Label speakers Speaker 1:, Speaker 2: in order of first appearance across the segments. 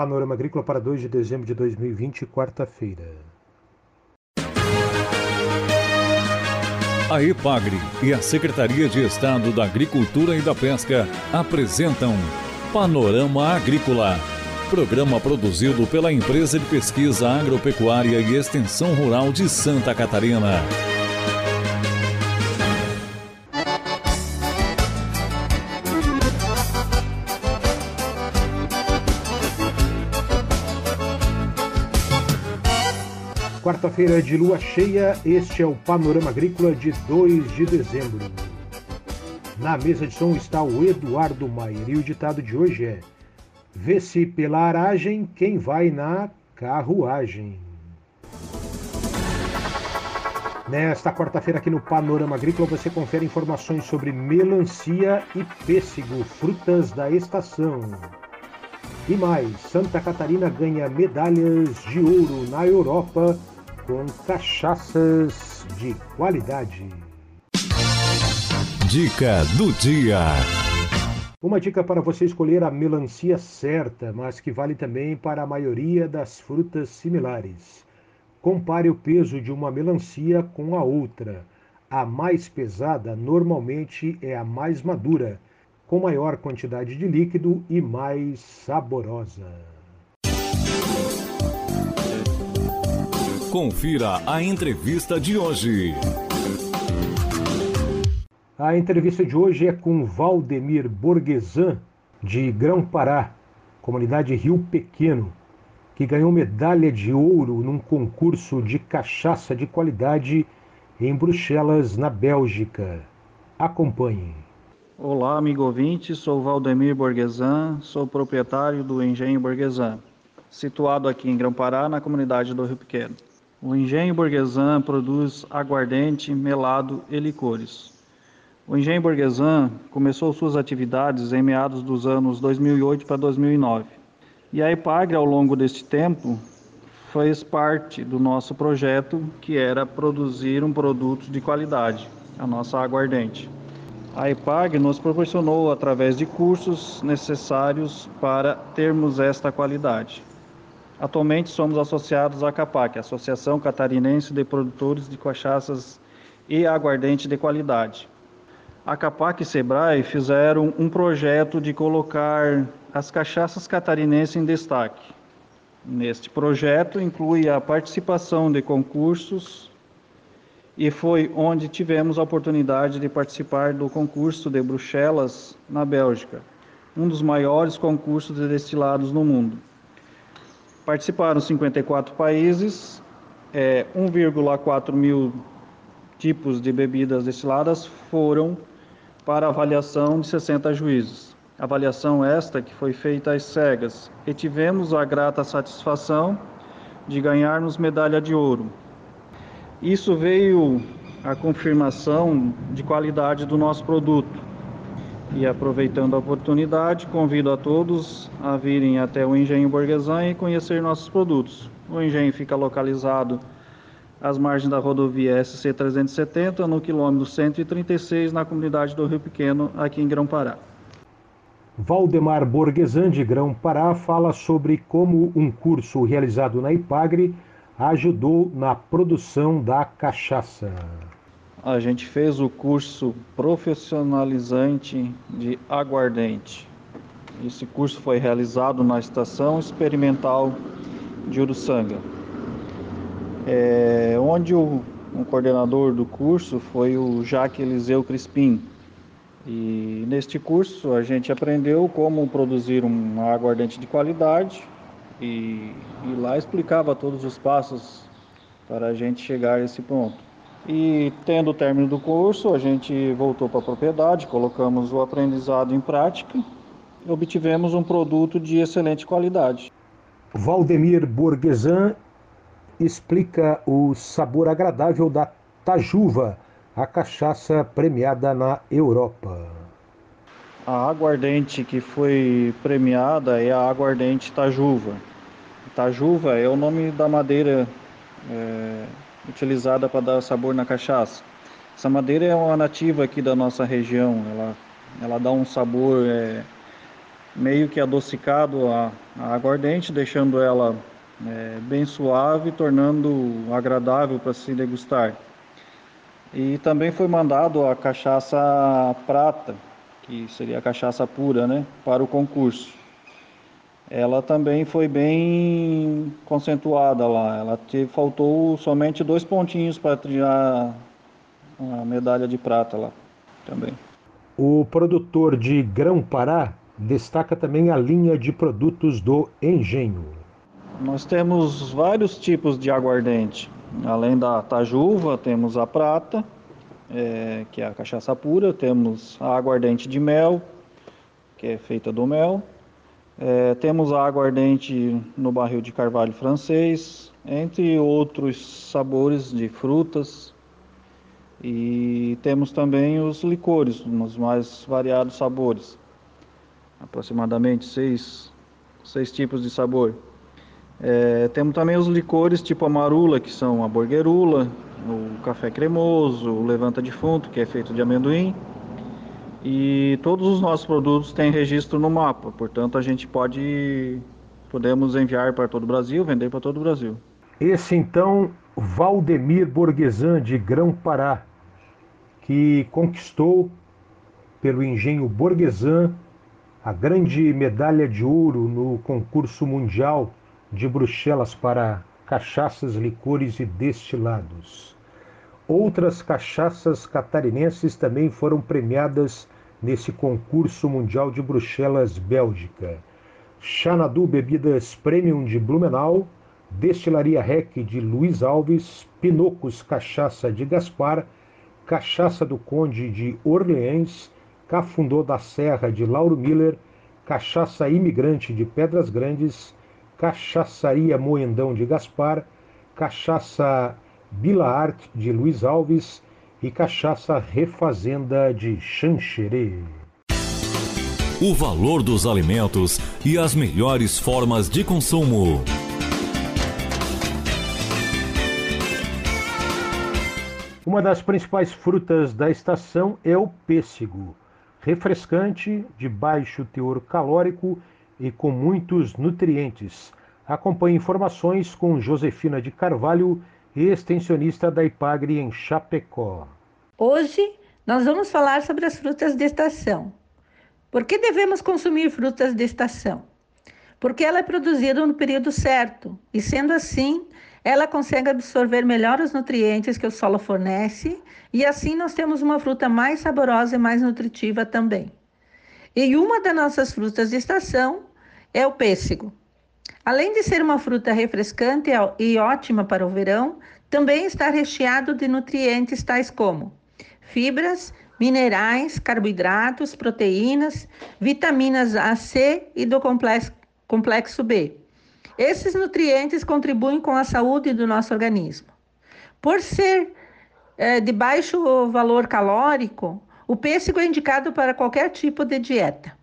Speaker 1: Panorama Agrícola para 2 de dezembro de 2020, quarta-feira.
Speaker 2: A EPAGRE e a Secretaria de Estado da Agricultura e da Pesca apresentam Panorama Agrícola, programa produzido pela Empresa de Pesquisa Agropecuária e Extensão Rural de Santa Catarina.
Speaker 1: Quarta-feira de lua cheia, este é o Panorama Agrícola de 2 de dezembro. Na mesa de som está o Eduardo Maier e o ditado de hoje é: Vê-se pela aragem quem vai na carruagem. Nesta quarta-feira aqui no Panorama Agrícola você confere informações sobre melancia e pêssego, frutas da estação. E mais, Santa Catarina ganha medalhas de ouro na Europa com cachaças de qualidade.
Speaker 2: Dica do dia.
Speaker 1: Uma dica para você escolher a melancia certa, mas que vale também para a maioria das frutas similares. Compare o peso de uma melancia com a outra. A mais pesada normalmente é a mais madura, com maior quantidade de líquido e mais saborosa.
Speaker 2: Confira a entrevista de hoje.
Speaker 1: A entrevista de hoje é com Valdemir Borgesan, de Grão-Pará, comunidade Rio Pequeno, que ganhou medalha de ouro num concurso de cachaça de qualidade em Bruxelas, na Bélgica. Acompanhe.
Speaker 3: Olá, amigo ouvinte, sou Valdemir Borgesan, sou proprietário do Engenho Borgesan, situado aqui em Grão-Pará, na comunidade do Rio Pequeno. O Engenho Borgesan produz aguardente, melado e licores. O Engenho Borgesan começou suas atividades em meados dos anos 2008 para 2009. E a Epagre, ao longo deste tempo, fez parte do nosso projeto, que era produzir um produto de qualidade, a nossa aguardente. A EPAG nos proporcionou, através de cursos necessários para termos esta qualidade. Atualmente somos associados à CAPAC, Associação Catarinense de Produtores de Cachaças e Aguardente de Qualidade. A CAPAC e Sebrae fizeram um projeto de colocar as cachaças catarinenses em destaque. Neste projeto inclui a participação de concursos e foi onde tivemos a oportunidade de participar do concurso de Bruxelas na Bélgica, um dos maiores concursos de destilados no mundo. Participaram 54 países, é, 1,4 mil tipos de bebidas destiladas foram para avaliação de 60 juízes. Avaliação esta que foi feita às cegas e tivemos a grata satisfação de ganharmos medalha de ouro. Isso veio a confirmação de qualidade do nosso produto e aproveitando a oportunidade, convido a todos a virem até o Engenho Borguesan e conhecer nossos produtos. O engenho fica localizado às margens da rodovia SC 370, no quilômetro 136, na comunidade do Rio Pequeno, aqui em Grão-Pará.
Speaker 1: Valdemar Borguesan, de Grão-Pará, fala sobre como um curso realizado na IPAGRE ajudou na produção da cachaça
Speaker 3: a gente fez o curso profissionalizante de aguardente. Esse curso foi realizado na Estação Experimental de Uruçanga, é, onde o, o coordenador do curso foi o Jaque Eliseu Crispim. E neste curso a gente aprendeu como produzir um aguardente de qualidade e, e lá explicava todos os passos para a gente chegar a esse ponto. E tendo o término do curso, a gente voltou para a propriedade, colocamos o aprendizado em prática e obtivemos um produto de excelente qualidade.
Speaker 1: Valdemir Borgesan explica o sabor agradável da Tajuva, a cachaça premiada na Europa.
Speaker 3: A aguardente que foi premiada é a aguardente Tajuva. Tajuva é o nome da madeira é, utilizada para dar sabor na cachaça. Essa madeira é uma nativa aqui da nossa região, ela, ela dá um sabor é, meio que adocicado a, a aguardente, deixando ela é, bem suave, tornando agradável para se degustar. E também foi mandado a cachaça prata, que seria a cachaça pura, né, para o concurso. Ela também foi bem concentrada lá. Ela teve, faltou somente dois pontinhos para tirar a medalha de prata lá também.
Speaker 1: O produtor de Grão-Pará destaca também a linha de produtos do Engenho.
Speaker 3: Nós temos vários tipos de aguardente. Além da tajuva, temos a prata, é, que é a cachaça pura, temos a aguardente de mel, que é feita do mel, é, temos a aguardente no barril de carvalho francês, entre outros sabores de frutas. E temos também os licores, nos mais variados sabores, aproximadamente seis, seis tipos de sabor. É, temos também os licores tipo a marula, que são a borguerula, o café cremoso, o levanta defunto, que é feito de amendoim. E todos os nossos produtos têm registro no mapa, portanto a gente pode podemos enviar para todo o Brasil, vender para todo o Brasil.
Speaker 1: Esse então Valdemir Borguesan de Grão-Pará, que conquistou pelo engenho Borguesan a grande medalha de ouro no concurso mundial de Bruxelas para cachaças, licores e destilados. Outras cachaças catarinenses também foram premiadas nesse concurso mundial de Bruxelas, Bélgica. Xanadu Bebidas Premium de Blumenau, Destilaria Rec de Luiz Alves, Pinocos Cachaça de Gaspar, Cachaça do Conde de Orleans, Cafundô da Serra de Lauro Miller, Cachaça Imigrante de Pedras Grandes, Cachaçaria Moendão de Gaspar, Cachaça Bila Art de Luiz Alves e Cachaça Refazenda de Xanxerê.
Speaker 2: O valor dos alimentos e as melhores formas de consumo.
Speaker 1: Uma das principais frutas da estação é o pêssego, refrescante, de baixo teor calórico e com muitos nutrientes. Acompanhe informações com Josefina de Carvalho, extensionista da Ipagre em Chapecó.
Speaker 4: Hoje nós vamos falar sobre as frutas de estação. Por que devemos consumir frutas de estação? Porque ela é produzida no período certo e, sendo assim, ela consegue absorver melhor os nutrientes que o solo fornece e assim nós temos uma fruta mais saborosa e mais nutritiva também. E uma das nossas frutas de estação é o pêssego. Além de ser uma fruta refrescante e ótima para o verão, também está recheado de nutrientes tais como fibras, minerais, carboidratos, proteínas, vitaminas A, C e do complexo, B. Esses nutrientes contribuem com a saúde do nosso organismo. Por ser é, de baixo valor calórico, o pêssego é indicado para qualquer tipo de dieta.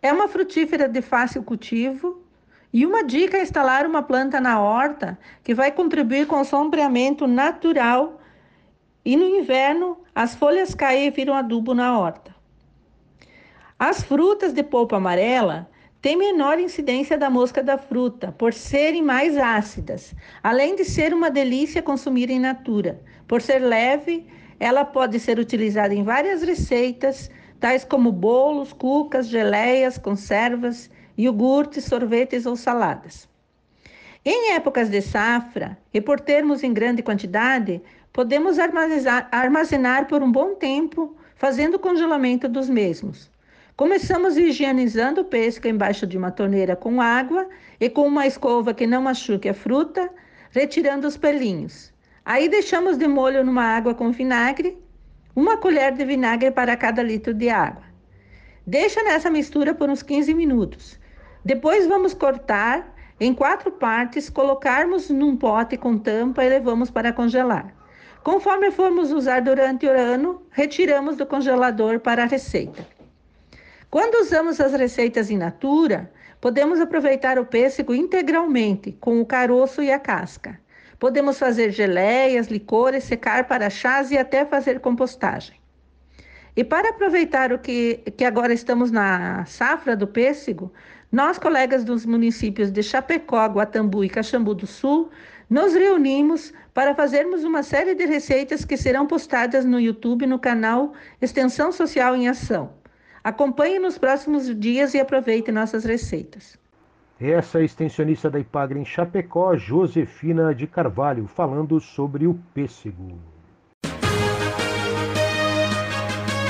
Speaker 4: É uma frutífera de fácil cultivo e uma dica é instalar uma planta na horta que vai contribuir com o sombreamento natural e no inverno as folhas caem e viram adubo na horta. As frutas de polpa amarela têm menor incidência da mosca da fruta, por serem mais ácidas, além de ser uma delícia consumir em natura. Por ser leve, ela pode ser utilizada em várias receitas, tais como bolos, cucas, geleias, conservas, iogurtes, sorvetes ou saladas. Em épocas de safra, e por termos em grande quantidade, podemos armazenar, armazenar por um bom tempo, fazendo congelamento dos mesmos. Começamos higienizando o pêssego embaixo de uma torneira com água e com uma escova que não machuque a fruta, retirando os pelinhos. Aí deixamos de molho numa água com vinagre uma colher de vinagre para cada litro de água. Deixa nessa mistura por uns 15 minutos. Depois vamos cortar em quatro partes, colocarmos num pote com tampa e levamos para congelar. Conforme formos usar durante o ano, retiramos do congelador para a receita. Quando usamos as receitas in natura, podemos aproveitar o pêssego integralmente, com o caroço e a casca. Podemos fazer geleias, licores, secar para chás e até fazer compostagem. E para aproveitar o que, que agora estamos na safra do pêssego, nós, colegas dos municípios de Chapecó, Guatambu e Caxambu do Sul, nos reunimos para fazermos uma série de receitas que serão postadas no YouTube no canal Extensão Social em Ação. Acompanhe nos próximos dias e aproveite nossas receitas.
Speaker 1: Essa é a extensionista da Ipagre em Chapecó, Josefina de Carvalho, falando sobre o pêssego.